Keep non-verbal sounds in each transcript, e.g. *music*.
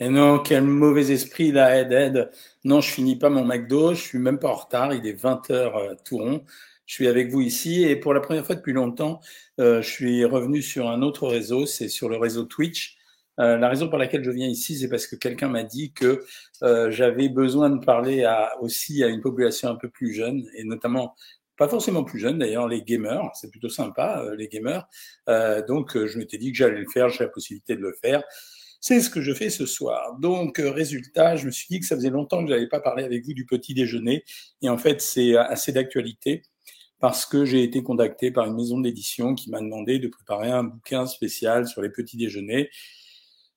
Et non, quel mauvais esprit là, Ed, Ed. Non, je finis pas mon McDo, je suis même pas en retard, il est 20h euh, tout rond. Je suis avec vous ici et pour la première fois depuis longtemps, euh, je suis revenu sur un autre réseau, c'est sur le réseau Twitch. Euh, la raison pour laquelle je viens ici, c'est parce que quelqu'un m'a dit que euh, j'avais besoin de parler à, aussi à une population un peu plus jeune et notamment pas forcément plus jeune d'ailleurs, les gamers, c'est plutôt sympa, euh, les gamers. Euh, donc, je m'étais dit que j'allais le faire, j'ai la possibilité de le faire. C'est ce que je fais ce soir. Donc, euh, résultat, je me suis dit que ça faisait longtemps que je n'avais pas parlé avec vous du petit déjeuner. Et en fait, c'est assez d'actualité parce que j'ai été contacté par une maison d'édition qui m'a demandé de préparer un bouquin spécial sur les petits déjeuners.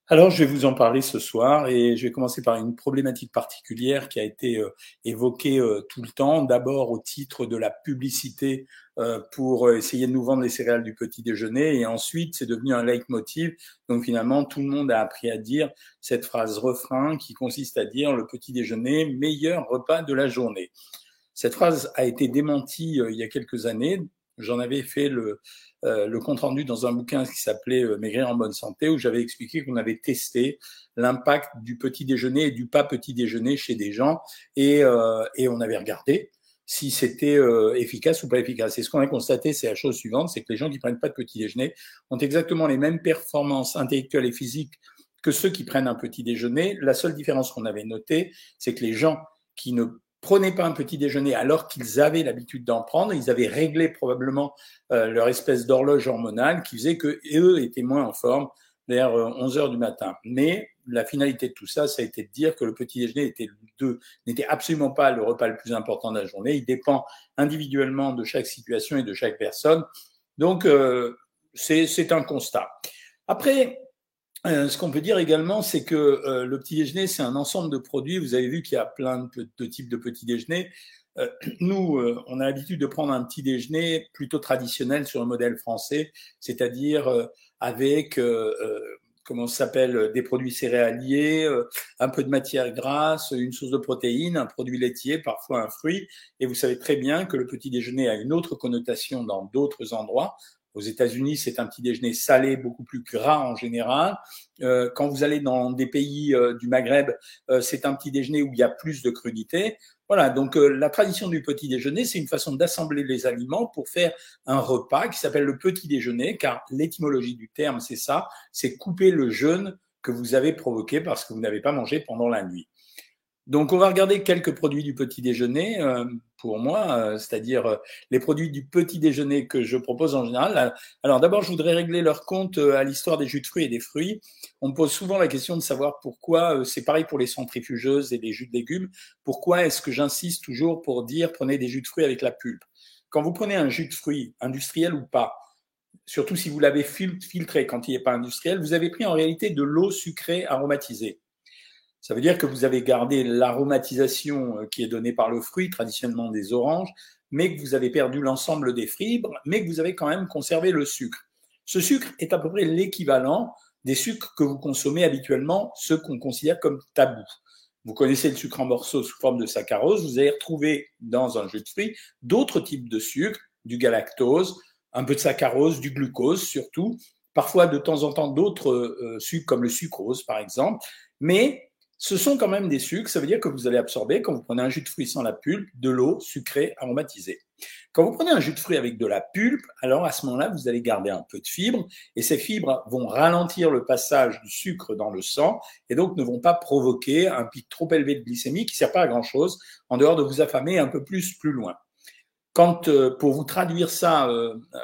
Alors, je vais vous en parler ce soir et je vais commencer par une problématique particulière qui a été euh, évoquée euh, tout le temps. D'abord au titre de la publicité euh, pour essayer de nous vendre les céréales du petit déjeuner et ensuite c'est devenu un leitmotiv. Donc finalement, tout le monde a appris à dire cette phrase refrain qui consiste à dire le petit déjeuner, meilleur repas de la journée. Cette phrase a été démentie il y a quelques années. J'en avais fait le, euh, le compte rendu dans un bouquin qui s'appelait euh, Maigrir en bonne santé, où j'avais expliqué qu'on avait testé l'impact du petit déjeuner et du pas petit déjeuner chez des gens, et, euh, et on avait regardé si c'était efficace ou pas efficace. Et ce qu'on a constaté, c'est la chose suivante, c'est que les gens qui prennent pas de petit déjeuner ont exactement les mêmes performances intellectuelles et physiques que ceux qui prennent un petit déjeuner. La seule différence qu'on avait notée, c'est que les gens qui ne prenaient pas un petit déjeuner alors qu'ils avaient l'habitude d'en prendre. Ils avaient réglé probablement euh, leur espèce d'horloge hormonale qui faisait que eux étaient moins en forme vers 11 euh, heures du matin. Mais la finalité de tout ça, ça a été de dire que le petit déjeuner était n'était absolument pas le repas le plus important de la journée. Il dépend individuellement de chaque situation et de chaque personne. Donc, euh, c'est un constat. Après, euh, ce qu'on peut dire également, c'est que euh, le petit déjeuner, c'est un ensemble de produits. Vous avez vu qu'il y a plein de, types de petits déjeuners. Euh, *clears throat* nous, on a l'habitude de prendre un petit déjeuner plutôt traditionnel sur le modèle français, c'est-à-dire avec, comment ça s'appelle, des produits céréaliers, un peu de matière grasse, une source de protéines, un produit laitier, parfois un fruit. Et vous savez très bien que le petit déjeuner a une autre connotation dans d'autres endroits. Aux États-Unis, c'est un petit déjeuner salé, beaucoup plus gras en général. Euh, quand vous allez dans des pays euh, du Maghreb, euh, c'est un petit déjeuner où il y a plus de crudité. Voilà, donc la tradition du petit déjeuner, c'est une façon d'assembler les aliments pour faire un repas qui s'appelle le petit déjeuner, car l'étymologie du terme, c'est ça, c'est couper le jeûne que vous avez provoqué parce que vous n'avez pas mangé pendant la nuit. Donc, on va regarder quelques produits du petit déjeuner euh, pour moi, euh, c'est-à-dire euh, les produits du petit déjeuner que je propose en général. Alors, d'abord, je voudrais régler leur compte à l'histoire des jus de fruits et des fruits. On me pose souvent la question de savoir pourquoi, c'est pareil pour les centrifugeuses et les jus de légumes, pourquoi est-ce que j'insiste toujours pour dire prenez des jus de fruits avec la pulpe? Quand vous prenez un jus de fruits, industriel ou pas, surtout si vous l'avez filtré quand il n'est pas industriel, vous avez pris en réalité de l'eau sucrée aromatisée. Ça veut dire que vous avez gardé l'aromatisation euh, qui est donnée par le fruit, traditionnellement des oranges, mais que vous avez perdu l'ensemble des fibres, mais que vous avez quand même conservé le sucre. Ce sucre est à peu près l'équivalent des sucres que vous consommez habituellement, ceux qu'on considère comme tabous. Vous connaissez le sucre en morceaux sous forme de saccharose, vous allez retrouver dans un jus de fruits d'autres types de sucre, du galactose, un peu de saccharose, du glucose surtout, parfois de temps en temps d'autres euh, sucres comme le sucrose par exemple, mais ce sont quand même des sucres, ça veut dire que vous allez absorber, quand vous prenez un jus de fruits sans la pulpe, de l'eau sucrée aromatisée. Quand vous prenez un jus de fruits avec de la pulpe, alors à ce moment-là, vous allez garder un peu de fibres, et ces fibres vont ralentir le passage du sucre dans le sang, et donc ne vont pas provoquer un pic trop élevé de glycémie qui ne sert pas à grand-chose, en dehors de vous affamer un peu plus plus loin. Quand, euh, pour vous traduire ça euh, euh,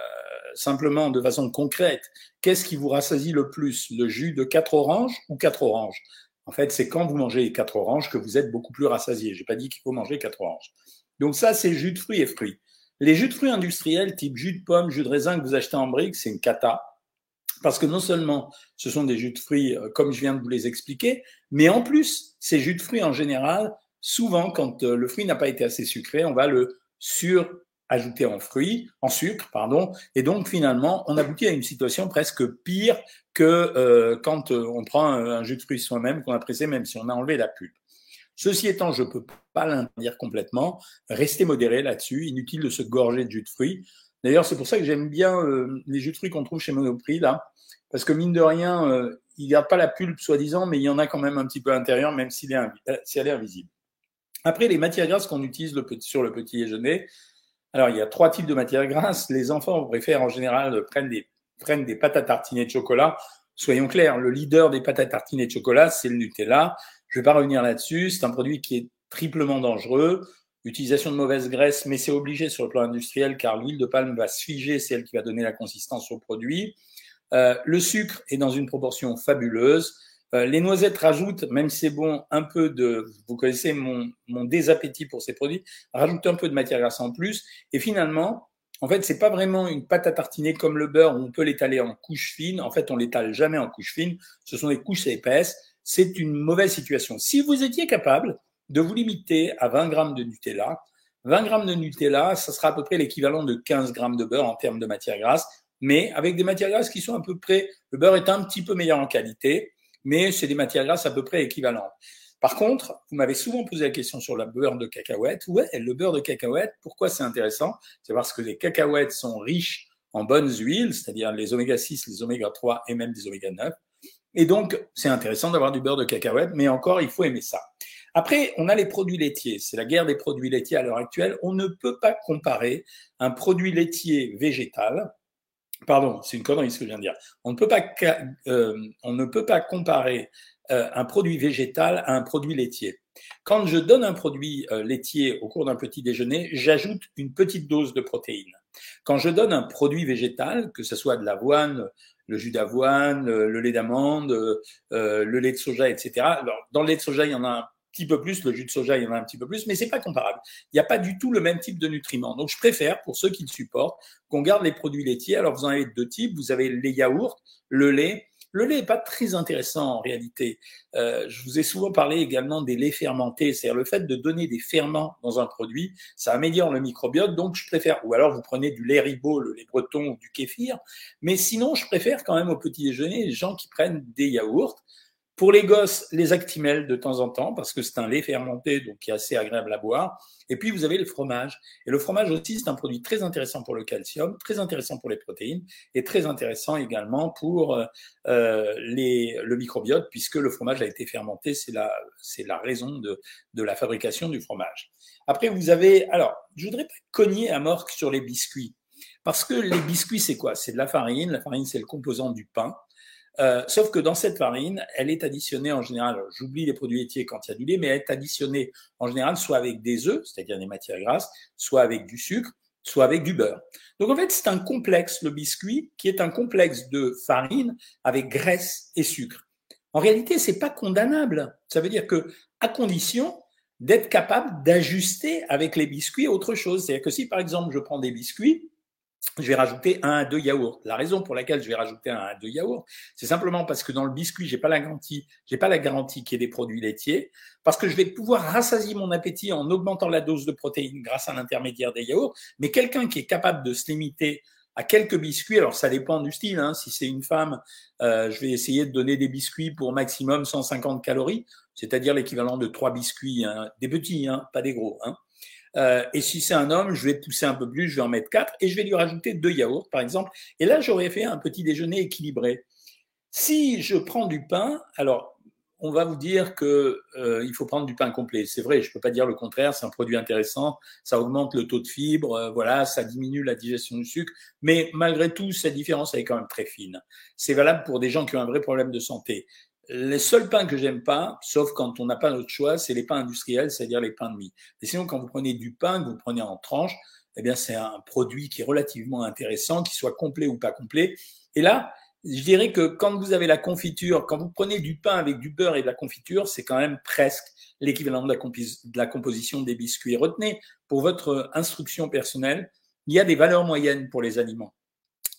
simplement de façon concrète, qu'est-ce qui vous rassasie le plus? Le jus de quatre oranges ou quatre oranges? En fait, c'est quand vous mangez les quatre oranges que vous êtes beaucoup plus rassasié. J'ai pas dit qu'il faut manger quatre oranges. Donc ça, c'est jus de fruits et fruits. Les jus de fruits industriels, type jus de pomme, jus de raisin que vous achetez en briques, c'est une cata. Parce que non seulement ce sont des jus de fruits, euh, comme je viens de vous les expliquer, mais en plus, ces jus de fruits en général, souvent, quand euh, le fruit n'a pas été assez sucré, on va le sur ajouté en fruits, en sucre, pardon, et donc finalement, on aboutit à une situation presque pire que euh, quand euh, on prend un, jus de fruits soi-même qu'on a pressé, même si on a enlevé la pulpe. Ceci étant, je ne peux pas l'interdire complètement. Restez modéré là-dessus. Inutile de se gorger de jus de fruits. D'ailleurs, c'est pour ça que j'aime bien euh, les jus de fruits qu'on trouve chez Monoprix là, parce que mine de rien, il garde pas la pulpe soi-disant, mais il y en a quand même un petit peu à l'intérieur, même s'il est, euh, si elle est invisible. Après, les matières grasses qu'on utilise sur le petit déjeuner, alors il y a trois types de matières grasses. Les enfants préfèrent en général prendre des, prennent des pâtes à tartiner de chocolat. Soyons clairs, le leader des pâtes à tartiner de chocolat, c'est le Nutella. Je vais pas revenir là-dessus. C'est un produit qui est triplement dangereux. Utilisation de mauvaise graisse, mais c'est obligé sur le plan industriel car l'huile de palme va se figer, c'est elle qui va donner la consistance au produit. Euh, le sucre est dans une proportion fabuleuse. Euh, les noisettes rajoutent, même si c'est bon, un peu de, vous connaissez mon, mon désappétit pour ces produits, rajoutent un peu de matière grasse en plus. Et finalement, en fait, c'est pas vraiment une pâte à tartiner comme le beurre où on peut l'étaler en couches fines. En fait, on l'étale jamais en couches fines. Ce sont des couches épaisses. C'est une mauvaise situation. Si vous étiez capable de vous limiter à 20 grammes de Nutella. 20 grammes de Nutella, ça sera à peu près l'équivalent de 15 grammes de beurre en termes de matière grasse, mais avec des matières grasses qui sont à peu près, le beurre est un petit peu meilleur en qualité, mais c'est des matières grasses à peu près équivalentes. Par contre, vous m'avez souvent posé la question sur le beurre de cacahuète. Ouais, le beurre de cacahuète, pourquoi c'est intéressant? C'est parce que les cacahuètes sont riches en bonnes huiles, c'est-à-dire les oméga 6, les oméga 3 et même des oméga 9. Et donc, c'est intéressant d'avoir du beurre de cacahuète, mais encore, il faut aimer ça. Après, on a les produits laitiers. C'est la guerre des produits laitiers à l'heure actuelle. On ne peut pas comparer un produit laitier végétal. Pardon, c'est une connerie ce que je viens de dire. On ne peut pas, euh, on ne peut pas comparer euh, un produit végétal à un produit laitier. Quand je donne un produit euh, laitier au cours d'un petit déjeuner, j'ajoute une petite dose de protéines. Quand je donne un produit végétal, que ce soit de l'avoine, le jus d'avoine, le lait d'amande, le lait de soja, etc. Alors, dans le lait de soja, il y en a petit peu plus, le jus de soja, il y en a un petit peu plus, mais c'est pas comparable. Il n'y a pas du tout le même type de nutriments. Donc, je préfère, pour ceux qui le supportent, qu'on garde les produits laitiers. Alors, vous en avez deux types. Vous avez les yaourts, le lait. Le lait n'est pas très intéressant en réalité. Euh, je vous ai souvent parlé également des laits fermentés, c'est-à-dire le fait de donner des ferments dans un produit, ça améliore le microbiote, donc je préfère, ou alors vous prenez du lait ribot, le lait breton ou du kéfir, mais sinon je préfère quand même au petit déjeuner les gens qui prennent des yaourts, pour les gosses, les actimels de temps en temps, parce que c'est un lait fermenté, donc qui est assez agréable à boire. Et puis, vous avez le fromage. Et le fromage aussi, c'est un produit très intéressant pour le calcium, très intéressant pour les protéines, et très intéressant également pour euh, les, le microbiote, puisque le fromage a été fermenté, c'est la, la raison de, de la fabrication du fromage. Après, vous avez... Alors, je voudrais pas cogner à mort sur les biscuits. Parce que les biscuits, c'est quoi? C'est de la farine. La farine, c'est le composant du pain. Euh, sauf que dans cette farine, elle est additionnée en général, j'oublie les produits laitiers quand il y a du lait, mais elle est additionnée en général soit avec des œufs, c'est-à-dire des matières grasses, soit avec du sucre, soit avec du beurre. Donc en fait, c'est un complexe, le biscuit, qui est un complexe de farine avec graisse et sucre. En réalité, c'est pas condamnable. Ça veut dire que, à condition d'être capable d'ajuster avec les biscuits autre chose. C'est-à-dire que si, par exemple, je prends des biscuits, je vais rajouter un à deux yaourts. La raison pour laquelle je vais rajouter un à deux yaourts, c'est simplement parce que dans le biscuit, j'ai pas la garantie, j'ai pas la garantie qu'il y ait des produits laitiers, parce que je vais pouvoir rassasier mon appétit en augmentant la dose de protéines grâce à l'intermédiaire des yaourts. Mais quelqu'un qui est capable de se limiter à quelques biscuits, alors ça dépend du style. Hein. Si c'est une femme, euh, je vais essayer de donner des biscuits pour maximum 150 calories, c'est-à-dire l'équivalent de trois biscuits, hein. des petits, hein, pas des gros. Hein. Euh, et si c'est un homme, je vais pousser un peu plus, je vais en mettre quatre et je vais lui rajouter deux yaourts, par exemple. Et là, j'aurais fait un petit déjeuner équilibré. Si je prends du pain, alors on va vous dire que euh, il faut prendre du pain complet. C'est vrai, je peux pas dire le contraire. C'est un produit intéressant, ça augmente le taux de fibres, euh, voilà, ça diminue la digestion du sucre. Mais malgré tout, cette différence est quand même très fine. C'est valable pour des gens qui ont un vrai problème de santé. Les seuls pains que j'aime pas, sauf quand on n'a pas d'autre choix, c'est les pains industriels, c'est-à-dire les pains de mie. Et sinon, quand vous prenez du pain, que vous prenez en tranches, eh bien, c'est un produit qui est relativement intéressant, qu'il soit complet ou pas complet. Et là, je dirais que quand vous avez la confiture, quand vous prenez du pain avec du beurre et de la confiture, c'est quand même presque l'équivalent de, de la, composition des biscuits. Retenez, pour votre instruction personnelle, il y a des valeurs moyennes pour les aliments.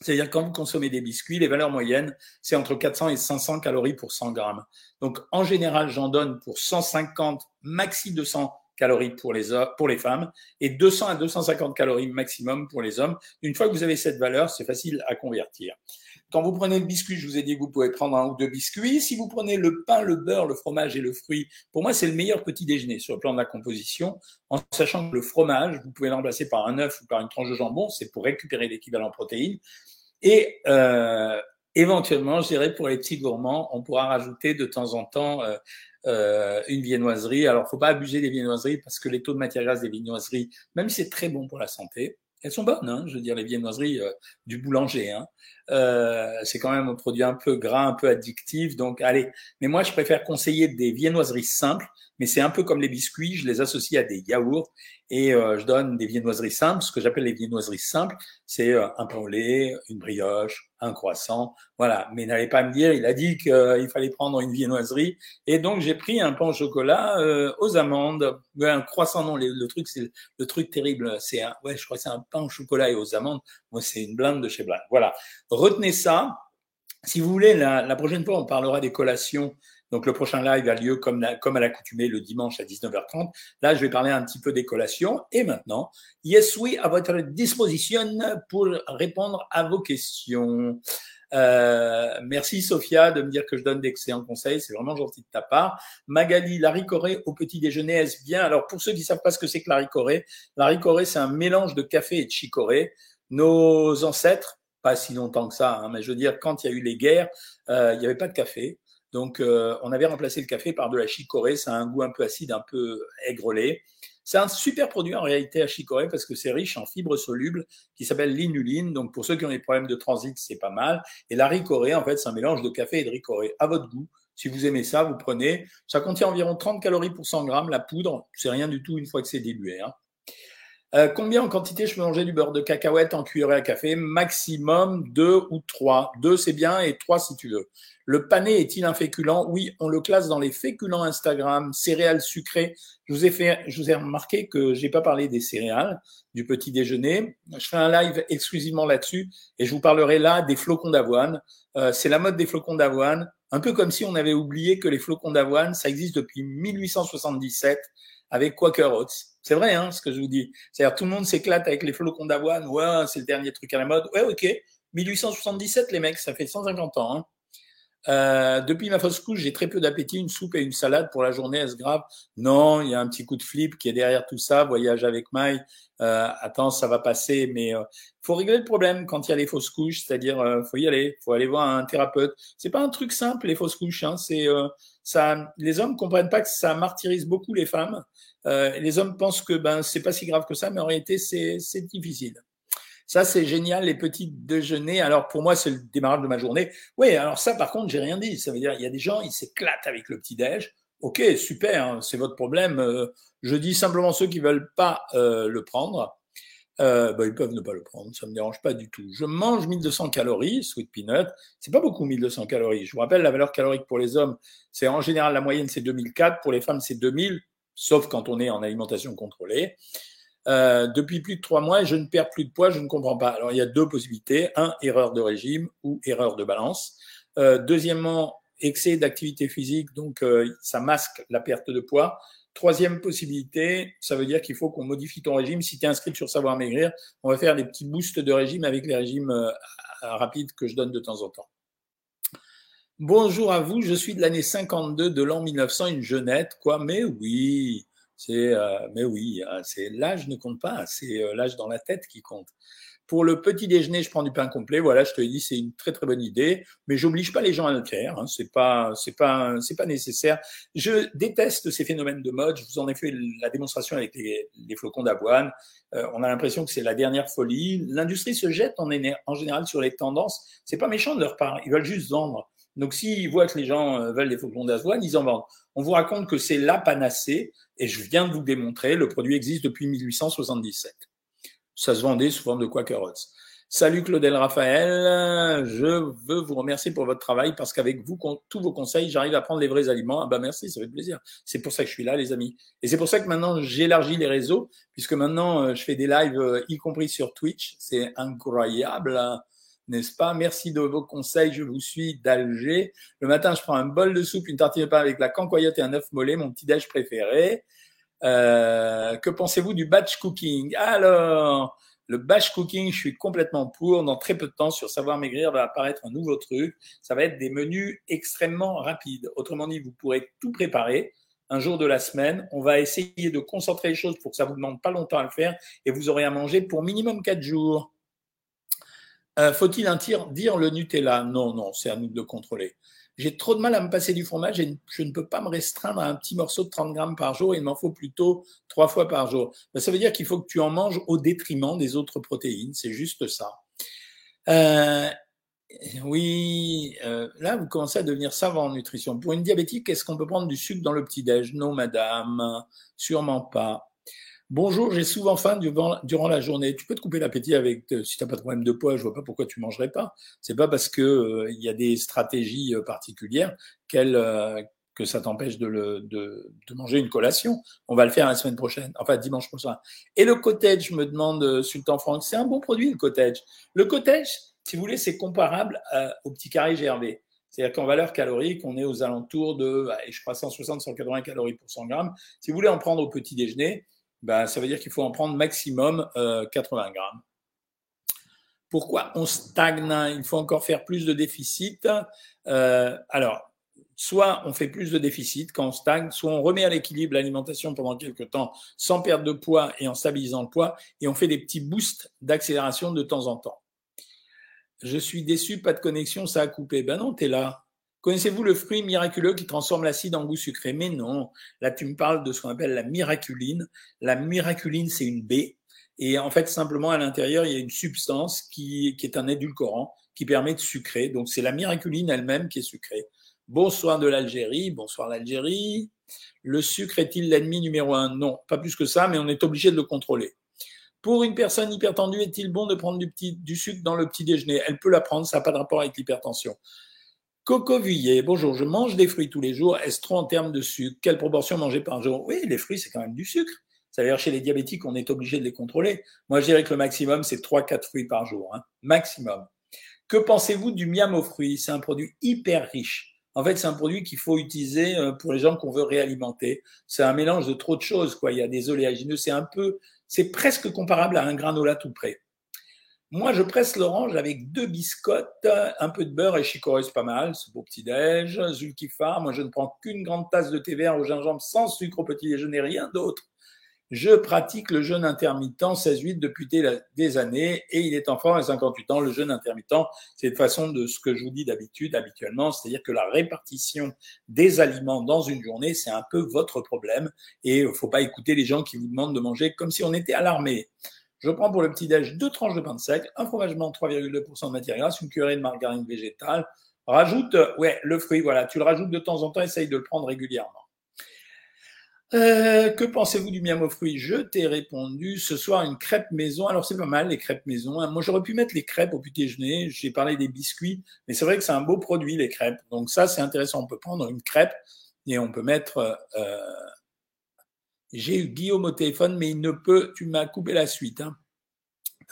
C'est-à-dire quand vous consommez des biscuits, les valeurs moyennes, c'est entre 400 et 500 calories pour 100 grammes. Donc en général, j'en donne pour 150, maxi 200 calories pour les, pour les femmes et 200 à 250 calories maximum pour les hommes. Une fois que vous avez cette valeur, c'est facile à convertir. Quand vous prenez le biscuit, je vous ai dit que vous pouvez prendre un ou deux biscuits. Si vous prenez le pain, le beurre, le fromage et le fruit, pour moi, c'est le meilleur petit déjeuner sur le plan de la composition, en sachant que le fromage, vous pouvez l'emplacer par un œuf ou par une tranche de jambon, c'est pour récupérer l'équivalent protéines. Et euh, éventuellement, je dirais pour les petits gourmands, on pourra rajouter de temps en temps euh, euh, une viennoiserie. Alors, faut pas abuser des viennoiseries parce que les taux de matière grasse des viennoiseries, même si c'est très bon pour la santé, elles sont bonnes, hein, je veux dire, les viennoiseries euh, du boulanger. Hein. Euh, c'est quand même un produit un peu gras, un peu addictif. Donc, allez. Mais moi, je préfère conseiller des viennoiseries simples, mais c'est un peu comme les biscuits. Je les associe à des yaourts et euh, je donne des viennoiseries simples. Ce que j'appelle les viennoiseries simples, c'est euh, un pain au lait, une brioche, un croissant. Voilà. Mais n'allez pas me dire, il a dit qu'il fallait prendre une viennoiserie. Et donc, j'ai pris un pain au chocolat euh, aux amandes. un croissant, non, le, truc, c'est le truc terrible. C'est un, ouais, je crois que c'est un pain au chocolat et aux amandes. Moi, c'est une blinde de chez Blinde. Voilà. Retenez ça. Si vous voulez, la, la prochaine fois, on parlera des collations donc le prochain live a lieu comme, comme à l'accoutumée le dimanche à 19h30. Là, je vais parler un petit peu des collations. Et maintenant, Yes Oui à votre disposition pour répondre à vos questions. Euh, merci Sophia de me dire que je donne d'excellents conseils, c'est vraiment gentil de ta part. Magali, la ricorée au petit déjeuner, est-ce bien? Alors pour ceux qui savent pas ce que c'est que la ricorée, la ricorée c'est un mélange de café et de chicorée. Nos ancêtres, pas si longtemps que ça, hein, mais je veux dire quand il y a eu les guerres, euh, il n'y avait pas de café. Donc, euh, on avait remplacé le café par de la chicorée. Ça a un goût un peu acide, un peu aigrelé. C'est un super produit en réalité à chicorée parce que c'est riche en fibres solubles qui s'appelle l'inuline. Donc, pour ceux qui ont des problèmes de transit, c'est pas mal. Et la ricorée, en fait, c'est un mélange de café et de ricorée à votre goût. Si vous aimez ça, vous prenez. Ça contient environ 30 calories pour 100 grammes. La poudre, c'est rien du tout une fois que c'est dilué. Hein. Euh, combien en quantité je peux manger du beurre de cacahuète en cuillerée à café? Maximum 2 ou 3. 2 c'est bien et 3 si tu veux. Le pané est-il un féculent? Oui, on le classe dans les féculents Instagram, céréales sucrées. Je vous ai fait, je vous ai remarqué que j'ai pas parlé des céréales du petit déjeuner. Je ferai un live exclusivement là-dessus et je vous parlerai là des flocons d'avoine. Euh, c'est la mode des flocons d'avoine, un peu comme si on avait oublié que les flocons d'avoine, ça existe depuis 1877 avec Quaker Oats. C'est vrai, hein, ce que je vous dis. C'est-à-dire, tout le monde s'éclate avec les flocons d'avoine. Ouais, c'est le dernier truc à la mode. Ouais, ok. 1877, les mecs, ça fait 150 ans. Hein. Euh, depuis ma fausse couche, j'ai très peu d'appétit. Une soupe et une salade pour la journée, est-ce grave? Non, il y a un petit coup de flip qui est derrière tout ça. Voyage avec Maï. Euh, attends, ça va passer, mais euh, faut régler le problème quand il y a les fausses couches, c'est-à-dire euh, faut y aller, faut aller voir un thérapeute. C'est pas un truc simple les fausses couches. Hein, c'est euh, ça. Les hommes comprennent pas que ça martyrise beaucoup les femmes. Les hommes pensent que ben c'est pas si grave que ça, mais en réalité c'est difficile. Ça, c'est génial, les petits déjeuners. Alors, pour moi, c'est le démarrage de ma journée. Oui, alors ça, par contre, j'ai rien dit. Ça veut dire, il y a des gens, ils s'éclatent avec le petit déj. Ok, super, hein, c'est votre problème. Euh, je dis simplement ceux qui veulent pas euh, le prendre. Euh, bah, ils peuvent ne pas le prendre, ça me dérange pas du tout. Je mange 1200 calories, sweet peanut, c'est pas beaucoup 1200 calories. Je vous rappelle, la valeur calorique pour les hommes, c'est en général la moyenne c'est 2004, pour les femmes c'est 2000, sauf quand on est en alimentation contrôlée. Euh, depuis plus de trois mois, je ne perds plus de poids, je ne comprends pas. Alors, il y a deux possibilités. Un, erreur de régime ou erreur de balance. Euh, deuxièmement, excès d'activité physique, donc euh, ça masque la perte de poids. Troisième possibilité, ça veut dire qu'il faut qu'on modifie ton régime. Si tu es inscrit sur Savoir Maigrir, on va faire des petits boosts de régime avec les régimes rapides que je donne de temps en temps. Bonjour à vous, je suis de l'année 52 de l'an 1900, une jeunette, quoi, mais oui, c'est, euh, mais oui, hein, c'est l'âge ne compte pas, c'est euh, l'âge dans la tête qui compte. Pour le petit déjeuner, je prends du pain complet. Voilà, je te dis, c'est une très très bonne idée, mais j'oblige pas les gens à le faire. Hein, c'est pas, c'est pas, c'est pas nécessaire. Je déteste ces phénomènes de mode. Je vous en ai fait la démonstration avec les, flocons d'avoine. Euh, on a l'impression que c'est la dernière folie. L'industrie se jette en, en général sur les tendances. C'est pas méchant de leur part. Ils veulent juste vendre. Donc, s'ils voient que les gens veulent des flocons d'avoine, ils en vendent. On vous raconte que c'est la panacée. Et je viens de vous démontrer, le produit existe depuis 1877. Ça se vendait sous forme de Quaker Oats. Salut Claudel Raphaël, je veux vous remercier pour votre travail parce qu'avec vous, tous vos conseils, j'arrive à prendre les vrais aliments. Ah bah merci, ça fait plaisir. C'est pour ça que je suis là, les amis. Et c'est pour ça que maintenant j'élargis les réseaux, puisque maintenant euh, je fais des lives, euh, y compris sur Twitch. C'est incroyable. N'est-ce pas? Merci de vos conseils, je vous suis d'Alger. Le matin, je prends un bol de soupe, une tartine de pain avec la cancoyote et un œuf mollet, mon petit déj préféré. Euh, que pensez-vous du batch cooking? Alors, le batch cooking, je suis complètement pour. Dans très peu de temps, sur Savoir Maigrir va apparaître un nouveau truc. Ça va être des menus extrêmement rapides. Autrement dit, vous pourrez tout préparer un jour de la semaine. On va essayer de concentrer les choses pour que ça vous demande pas longtemps à le faire et vous aurez à manger pour minimum quatre jours. Euh, faut-il dire le Nutella? Non, non, c'est à nous de le contrôler. J'ai trop de mal à me passer du fromage et je ne peux pas me restreindre à un petit morceau de 30 grammes par jour. Il m'en faut plutôt trois fois par jour. Ben, ça veut dire qu'il faut que tu en manges au détriment des autres protéines. C'est juste ça. Euh, oui, euh, là, vous commencez à devenir savant en nutrition. Pour une diabétique, est-ce qu'on peut prendre du sucre dans le petit-déj? Non, madame, sûrement pas. Bonjour, j'ai souvent faim durant, la journée. Tu peux te couper l'appétit avec, euh, si tu n'as pas de problème de poids, je vois pas pourquoi tu mangerais pas. C'est pas parce que euh, il y a des stratégies euh, particulières que ça t'empêche de, de, manger une collation. On va le faire la semaine prochaine, enfin dimanche prochain. Et le cottage, me demande, Sultan Franck, c'est un bon produit le cottage. Le cottage, si vous voulez, c'est comparable au petit carré GRV. C'est-à-dire qu'en valeur calorique, on est aux alentours de, je crois, 160-180 calories pour 100 grammes. Si vous voulez en prendre au petit déjeuner, ben, ça veut dire qu'il faut en prendre maximum 80 euh, grammes. Pourquoi on stagne? Il faut encore faire plus de déficit. Euh, alors, soit on fait plus de déficit quand on stagne, soit on remet à l'équilibre l'alimentation pendant quelques temps sans perdre de poids et en stabilisant le poids, et on fait des petits boosts d'accélération de temps en temps. Je suis déçu, pas de connexion, ça a coupé. Ben non, tu es là. Connaissez-vous le fruit miraculeux qui transforme l'acide en goût sucré? Mais non, là tu me parles de ce qu'on appelle la miraculine. La miraculine, c'est une baie. Et en fait, simplement à l'intérieur, il y a une substance qui, est un édulcorant qui permet de sucrer. Donc c'est la miraculine elle-même qui est sucrée. Bonsoir de l'Algérie, bonsoir l'Algérie. Le sucre est-il l'ennemi numéro un? Non, pas plus que ça, mais on est obligé de le contrôler. Pour une personne hypertendue, est-il bon de prendre du, du sucre dans le petit déjeuner? Elle peut la prendre, ça n'a pas de rapport avec l'hypertension. Coco Vuillet, bonjour, je mange des fruits tous les jours. Est-ce trop en termes de sucre? Quelle proportion manger par jour? Oui, les fruits, c'est quand même du sucre. Ça veut dire chez les diabétiques, on est obligé de les contrôler. Moi, je dirais que le maximum, c'est 3-4 fruits par jour. Hein. Maximum. Que pensez-vous du miam aux fruits? C'est un produit hyper riche. En fait, c'est un produit qu'il faut utiliser euh, pour les gens qu'on veut réalimenter. C'est un mélange de trop de choses. Quoi. Il y a des oléagineux. C'est un peu, c'est presque comparable à un granola tout près. Moi, je presse l'orange avec deux biscottes, un peu de beurre et chicorée, c'est pas mal, c'est beau petit-déj. Zulkifar, moi, je ne prends qu'une grande tasse de thé vert au gingembre sans sucre au petit déjeuner, rien d'autre. Je pratique le jeûne intermittent 16-8 depuis des années et il est enfant à 58 ans. Le jeûne intermittent, c'est de façon de ce que je vous dis d'habitude, habituellement, c'est-à-dire que la répartition des aliments dans une journée, c'est un peu votre problème et il faut pas écouter les gens qui vous demandent de manger comme si on était à l'armée. Je prends pour le petit-déj deux tranches de pain de sec, un fromage blanc 3,2% de matière grasse, une cuillerée de margarine végétale. Rajoute, ouais, le fruit, voilà, tu le rajoutes de temps en temps, essaye de le prendre régulièrement. Euh, que pensez-vous du miam aux fruits Je t'ai répondu ce soir une crêpe maison. Alors c'est pas mal les crêpes maison. Hein. Moi j'aurais pu mettre les crêpes au petit déjeuner. J'ai parlé des biscuits, mais c'est vrai que c'est un beau produit les crêpes. Donc ça c'est intéressant. On peut prendre une crêpe et on peut mettre euh, j'ai eu Guillaume au téléphone, mais il ne peut. Tu m'as coupé la suite. Hein.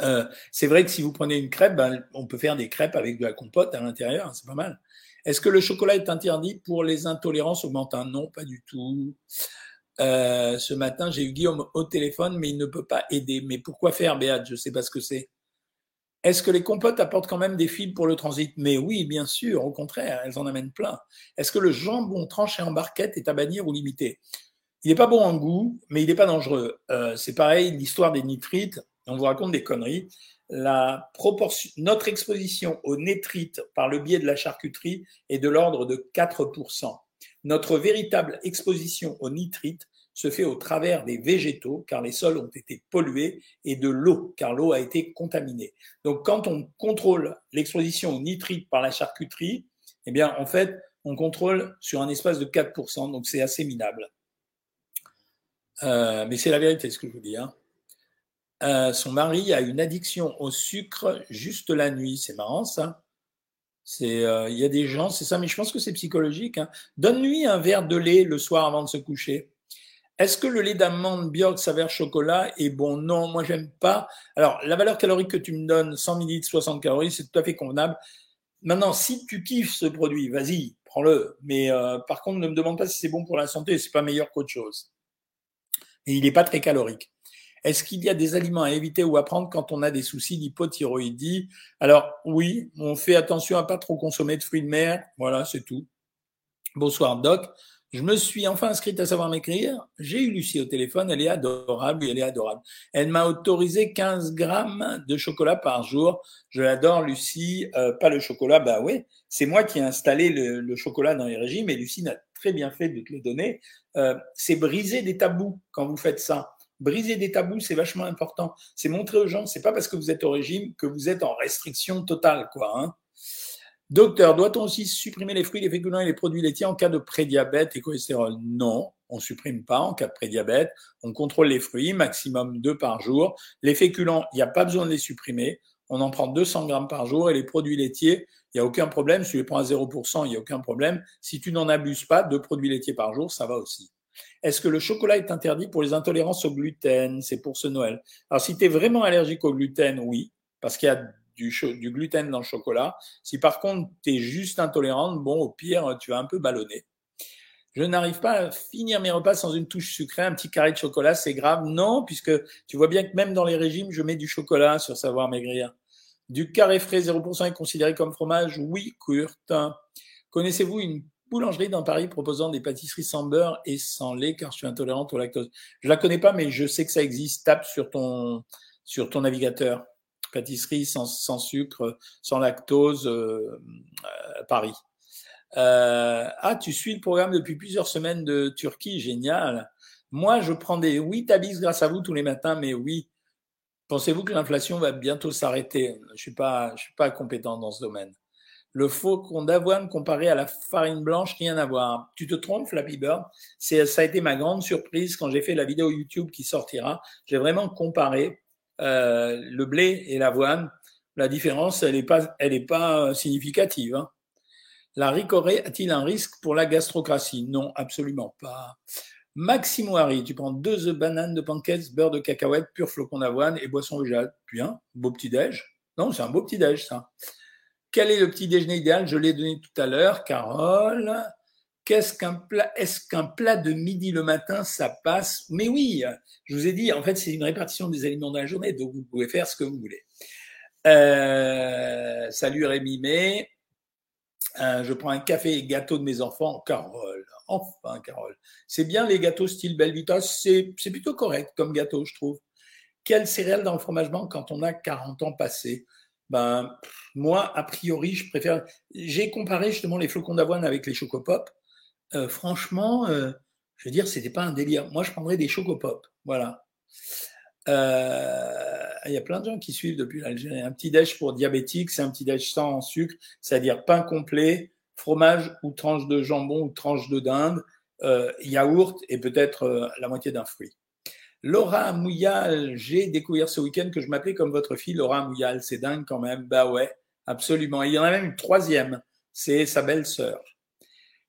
Euh, c'est vrai que si vous prenez une crêpe, ben, on peut faire des crêpes avec de la compote à l'intérieur, hein, c'est pas mal. Est-ce que le chocolat est interdit pour les intolérances augmentées Non, pas du tout. Euh, ce matin, j'ai eu Guillaume au téléphone, mais il ne peut pas aider. Mais pourquoi faire, Béat Je ne sais pas ce que c'est. Est-ce que les compotes apportent quand même des fibres pour le transit? Mais oui, bien sûr, au contraire, elles en amènent plein. Est-ce que le jambon tranché en barquette est à bannir ou limité? Il n'est pas bon en goût, mais il n'est pas dangereux. Euh, c'est pareil, l'histoire des nitrites, on vous raconte des conneries. La proportion, notre exposition aux nitrites par le biais de la charcuterie est de l'ordre de 4%. Notre véritable exposition aux nitrites se fait au travers des végétaux, car les sols ont été pollués, et de l'eau, car l'eau a été contaminée. Donc, quand on contrôle l'exposition aux nitrites par la charcuterie, eh bien, en fait, on contrôle sur un espace de 4%, donc c'est assez minable. Euh, mais c'est la vérité ce que je vous dis. Hein. Euh, son mari a une addiction au sucre juste la nuit. C'est marrant ça. Euh, il y a des gens, c'est ça, mais je pense que c'est psychologique. Hein. Donne-lui un verre de lait le soir avant de se coucher. Est-ce que le lait d'amande Björk saveur chocolat est bon? Non, moi j'aime pas. Alors la valeur calorique que tu me donnes, 100 ml, 60 calories, c'est tout à fait convenable. Maintenant, si tu kiffes ce produit, vas-y, prends-le. Mais par contre, ne me demande pas si c'est bon pour la santé. C'est pas meilleur qu'autre chose et il n'est pas très calorique. Est-ce qu'il y a des aliments à éviter ou à prendre quand on a des soucis d'hypothyroïdie? Alors oui, on fait attention à pas trop consommer de fruits de mer. Voilà, c'est tout. Bonsoir Doc. Je me suis enfin inscrite à savoir m'écrire. J'ai eu Lucie au téléphone. Elle est adorable. elle est adorable. Elle m'a autorisé 15 grammes de chocolat par jour. Je l'adore, Lucie. Euh, pas le chocolat, bah oui. C'est moi qui ai installé le, chocolat dans les régimes et Lucie n'a très bien fait de te le donner. Euh, c'est briser des tabous quand vous faites ça. Briser des tabous, c'est vachement important. C'est montrer aux gens, c'est pas parce que vous êtes au régime que vous êtes en restriction totale, quoi. Hein. Docteur, doit-on aussi supprimer les fruits, les féculents et les produits laitiers en cas de prédiabète et cholestérol? Non, on supprime pas en cas de prédiabète. On contrôle les fruits, maximum deux par jour. Les féculents, il n'y a pas besoin de les supprimer. On en prend 200 grammes par jour et les produits laitiers, il n'y a aucun problème. Si tu les prends à 0%, il n'y a aucun problème. Si tu n'en abuses pas, deux produits laitiers par jour, ça va aussi. Est-ce que le chocolat est interdit pour les intolérances au gluten? C'est pour ce Noël. Alors, si tu es vraiment allergique au gluten, oui, parce qu'il y a du, gluten dans le chocolat. Si par contre tu es juste intolérante, bon, au pire, tu vas un peu ballonner. Je n'arrive pas à finir mes repas sans une touche sucrée, un petit carré de chocolat, c'est grave. Non, puisque tu vois bien que même dans les régimes, je mets du chocolat sur savoir maigrir. Du carré frais 0% est considéré comme fromage Oui, Kurt. Connaissez-vous une boulangerie dans Paris proposant des pâtisseries sans beurre et sans lait car je suis intolérante au lactose? Je la connais pas, mais je sais que ça existe. Tape sur ton, sur ton navigateur pâtisserie sans, sans sucre, sans lactose, euh, Paris. Euh, ah, tu suis le programme depuis plusieurs semaines de Turquie, génial. Moi, je prends des oui tabis grâce à vous tous les matins, mais oui. Pensez-vous que l'inflation va bientôt s'arrêter? Je suis pas, suis pas compétent dans ce domaine. Le faucon d'avoine comparé à la farine blanche, rien à voir. Tu te trompes, Flappy Bird? Ça a été ma grande surprise quand j'ai fait la vidéo YouTube qui sortira. J'ai vraiment comparé euh, le blé et l'avoine, la différence, elle n'est pas, pas significative. Hein. La ricorée a-t-il un risque pour la gastrocratie? Non, absolument pas. Maximo Harry, tu prends deux bananes de pancakes, beurre de cacahuète, pur flocon d'avoine et boisson végétale. Bien, beau petit déj. Non, c'est un beau petit déj ça. Quel est le petit déjeuner idéal? Je l'ai donné tout à l'heure, Carole. Qu'est-ce qu'un plat Est-ce qu'un plat de midi le matin, ça passe? Mais oui, je vous ai dit, en fait, c'est une répartition des aliments dans la journée, donc vous pouvez faire ce que vous voulez. Euh, salut Rémi mais euh, je prends un café et gâteau de mes enfants. Carole, enfin Carole. C'est bien les gâteaux style Belvita, c'est plutôt correct comme gâteau, je trouve. Quelle céréale dans le fromage blanc quand on a 40 ans passés? Ben, moi, a priori, je préfère. J'ai comparé justement les flocons d'avoine avec les chocopop. Euh, franchement, euh, je veux dire, c'était pas un délire. Moi, je prendrais des chocopop. Voilà. Euh, il y a plein de gens qui suivent depuis l'Algérie. Un petit déj pour diabétique, c'est un petit déj sans sucre, c'est-à-dire pain complet, fromage ou tranche de jambon ou tranche de dinde, yaourt et peut-être la moitié d'un fruit. Laura Mouyal, j'ai découvert ce week-end que je m'appelais comme votre fille Laura Mouyal. C'est dingue quand même. Bah ouais, absolument. il y en a même une troisième. C'est sa belle-sœur.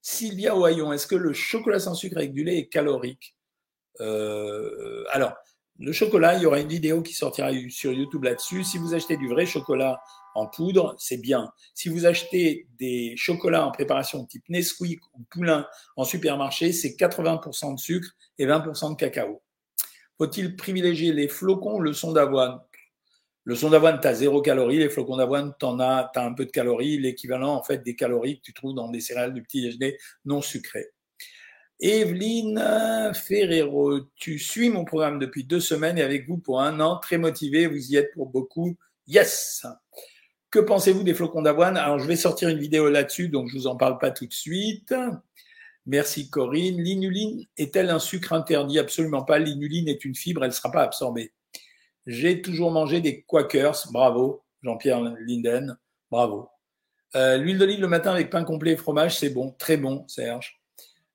Sylvia Oyon, est-ce que le chocolat sans sucre avec du lait est calorique? Euh, Alors, le chocolat, il y aura une vidéo qui sortira sur YouTube là-dessus. Si vous achetez du vrai chocolat en poudre, c'est bien. Si vous achetez des chocolats en préparation type Nesquik ou Poulain en supermarché, c'est 80% de sucre et 20% de cacao. Faut-il privilégier les flocons ou le son d'avoine? Le son d'avoine, tu as zéro calorie. Les flocons d'avoine, tu as, un peu de calories. L'équivalent, en fait, des calories que tu trouves dans des céréales du petit déjeuner non sucrées. Evelyne Ferrero, tu suis mon programme depuis deux semaines et avec vous pour un an, très motivé, vous y êtes pour beaucoup. Yes! Que pensez-vous des flocons d'avoine? Alors, je vais sortir une vidéo là-dessus, donc je vous en parle pas tout de suite. Merci Corinne. L'inuline est-elle un sucre interdit? Absolument pas. L'inuline est une fibre, elle ne sera pas absorbée. J'ai toujours mangé des Quakers, bravo, Jean-Pierre Linden, bravo. Euh, l'huile d'olive le matin avec pain complet et fromage, c'est bon, très bon, Serge.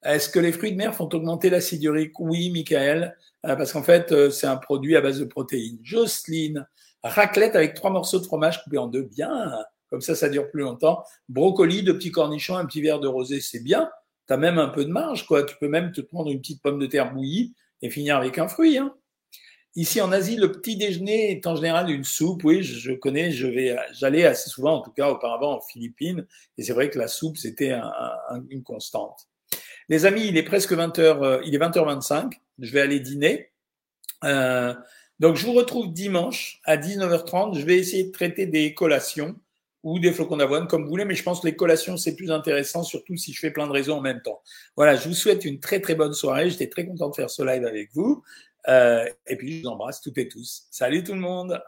Est-ce que les fruits de mer font augmenter l'acide urique Oui, Michael, euh, parce qu'en fait, euh, c'est un produit à base de protéines. Jocelyne, raclette avec trois morceaux de fromage coupés en deux, bien. Comme ça, ça dure plus longtemps. Brocoli, deux petits cornichons, un petit verre de rosé, c'est bien. Tu as même un peu de marge, quoi. Tu peux même te prendre une petite pomme de terre bouillie et finir avec un fruit. Hein. Ici en Asie, le petit déjeuner est en général une soupe. Oui, je connais, je vais, j'allais assez souvent, en tout cas auparavant en Philippines, et c'est vrai que la soupe c'était une constante. Les amis, il est presque 20h, euh, il est 20h25. Je vais aller dîner. Euh, donc je vous retrouve dimanche à 19h30. Je vais essayer de traiter des collations ou des flocons d'avoine, comme vous voulez, mais je pense que les collations, c'est plus intéressant, surtout si je fais plein de réseaux en même temps. Voilà, je vous souhaite une très très bonne soirée. J'étais très content de faire ce live avec vous. Euh, et puis, je vous embrasse toutes et tous. Salut tout le monde